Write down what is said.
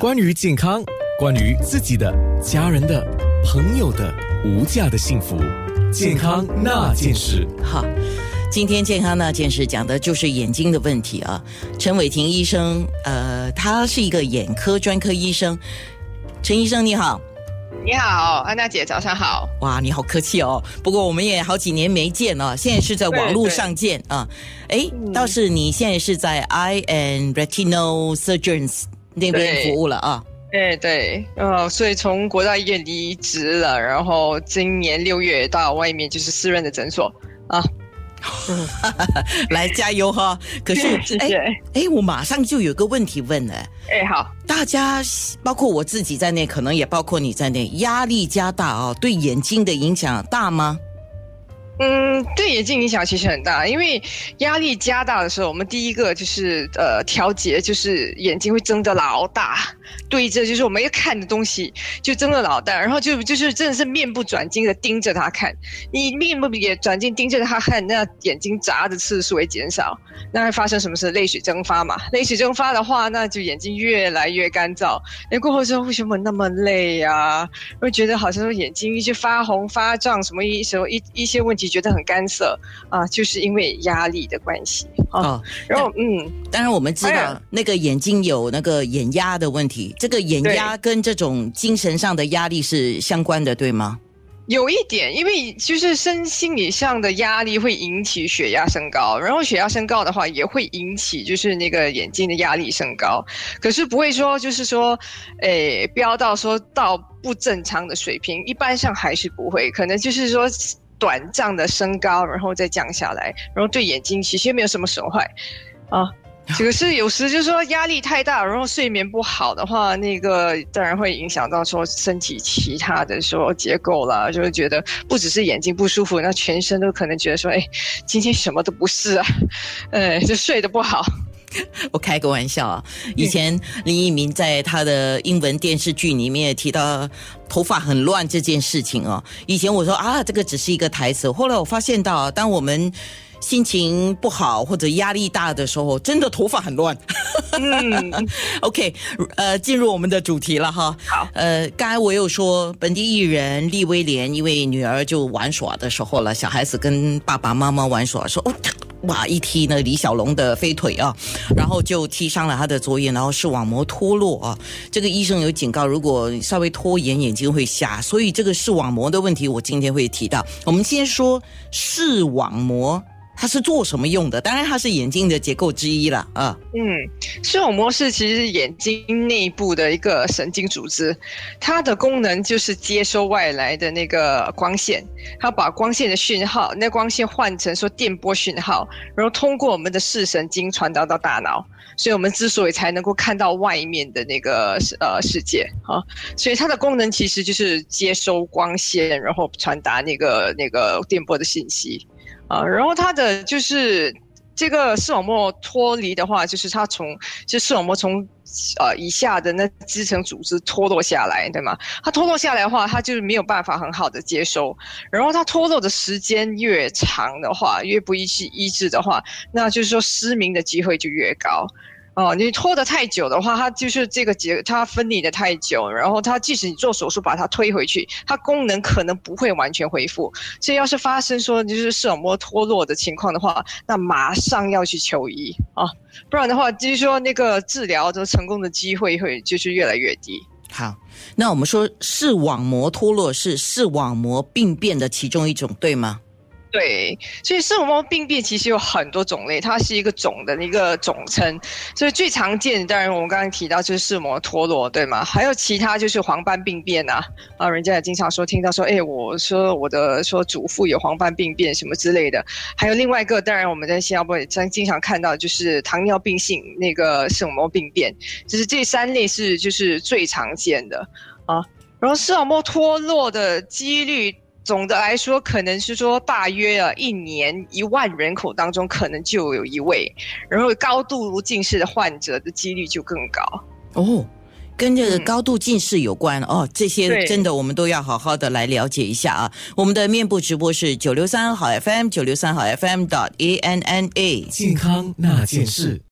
关于健康，关于自己的、家人的、朋友的无价的幸福，健康那件事。好，今天健康那件事讲的就是眼睛的问题啊。陈伟霆医生，呃，他是一个眼科专科医生。陈医生你好，你好，安娜姐，早上好。哇，你好客气哦。不过我们也好几年没见了，现在是在网络上见啊。哎，倒是你现在是在 Eye and Retinal Surgeons 那边服务了啊。对对，呃，所以从国大医院离职了，然后今年六月到外面就是私人的诊所啊。来加油哈！可是 哎哎，我马上就有个问题问了。哎，好，大家包括我自己在内，可能也包括你在内，压力加大啊，对眼睛的影响大吗？嗯，对眼睛影响其实很大，因为压力加大的时候，我们第一个就是呃调节，就是眼睛会睁得老大，对着就是我们要看的东西就睁得老大，然后就就是真的是面不转睛的盯着它看，你面不也转睛盯着它看，那眼睛眨的次数会减少，那会发生什么事？泪水蒸发嘛，泪水蒸发的话，那就眼睛越来越干燥，那过后之后为什么那么累呀？会觉得好像说眼睛一些发红发胀，什么一什么一一些问题。觉得很干涩啊，就是因为压力的关系啊。然后，嗯，当然我们知道那个眼睛有那个眼压的问题，这个眼压跟这种精神上的压力是相关的，对吗？有一点，因为就是身心理上的压力会引起血压升高，然后血压升高的话也会引起就是那个眼睛的压力升高，可是不会说就是说，诶，飙到说到不正常的水平，一般上还是不会，可能就是说。短暂的升高，然后再降下来，然后对眼睛其实没有什么损坏，啊，可是有时就是说压力太大，然后睡眠不好的话，那个当然会影响到说身体其他的说结构啦，就会觉得不只是眼睛不舒服，那全身都可能觉得说，哎，今天什么都不是啊，呃，就睡得不好。我开个玩笑啊！以前林一鸣在他的英文电视剧里面提到头发很乱这件事情哦。以前我说啊，这个只是一个台词。后来我发现到，当我们心情不好或者压力大的时候，真的头发很乱。嗯，OK，呃，进入我们的主题了哈。好，呃，刚才我有说本地艺人利威廉，因为女儿就玩耍的时候了，小孩子跟爸爸妈妈玩耍，说哦。哇！一踢呢李小龙的飞腿啊，然后就踢伤了他的左眼，然后视网膜脱落啊。这个医生有警告，如果稍微拖延，眼睛会瞎。所以这个视网膜的问题，我今天会提到。我们先说视网膜。它是做什么用的？当然，它是眼睛的结构之一了啊。嗯，视网膜是其实眼睛内部的一个神经组织，它的功能就是接收外来的那个光线，它把光线的讯号，那光线换成说电波讯号，然后通过我们的视神经传导到大脑，所以我们之所以才能够看到外面的那个呃世界啊，所以它的功能其实就是接收光线，然后传达那个那个电波的信息。啊，然后它的就是这个视网膜脱离的话，就是它从就视网膜从呃以下的那支层组织脱落下来，对吗？它脱落下来的话，它就是没有办法很好的接收，然后它脱落的时间越长的话，越不易去医治的话，那就是说失明的机会就越高。哦，你拖得太久的话，它就是这个结，它分离的太久，然后它即使你做手术把它推回去，它功能可能不会完全恢复。所以要是发生说就是视网膜脱落的情况的话，那马上要去求医啊，不然的话就是说那个治疗的成功的机会会就是越来越低。好，那我们说视网膜脱落是视网膜病变的其中一种，对吗？对，所以视网膜病变其实有很多种类，它是一个总的一个总称。所以最常见，当然我们刚刚提到就是视网膜脱落，对吗？还有其他就是黄斑病变呐，啊，人家也经常说听到说，哎，我说我的说祖父有黄斑病变什么之类的。还有另外一个，当然我们在新加坡也常经常看到，就是糖尿病性那个视网膜病变，就是这三类是就是最常见的啊。然后视网膜脱落的几率。总的来说，可能是说大约啊，一年一万人口当中可能就有一位，然后高度近视的患者的几率就更高哦，跟这个高度近视有关哦。这些真的我们都要好好的来了解一下啊。我们的面部直播是九六三好 FM 九六三好 FM dot A N N A 健康那件事。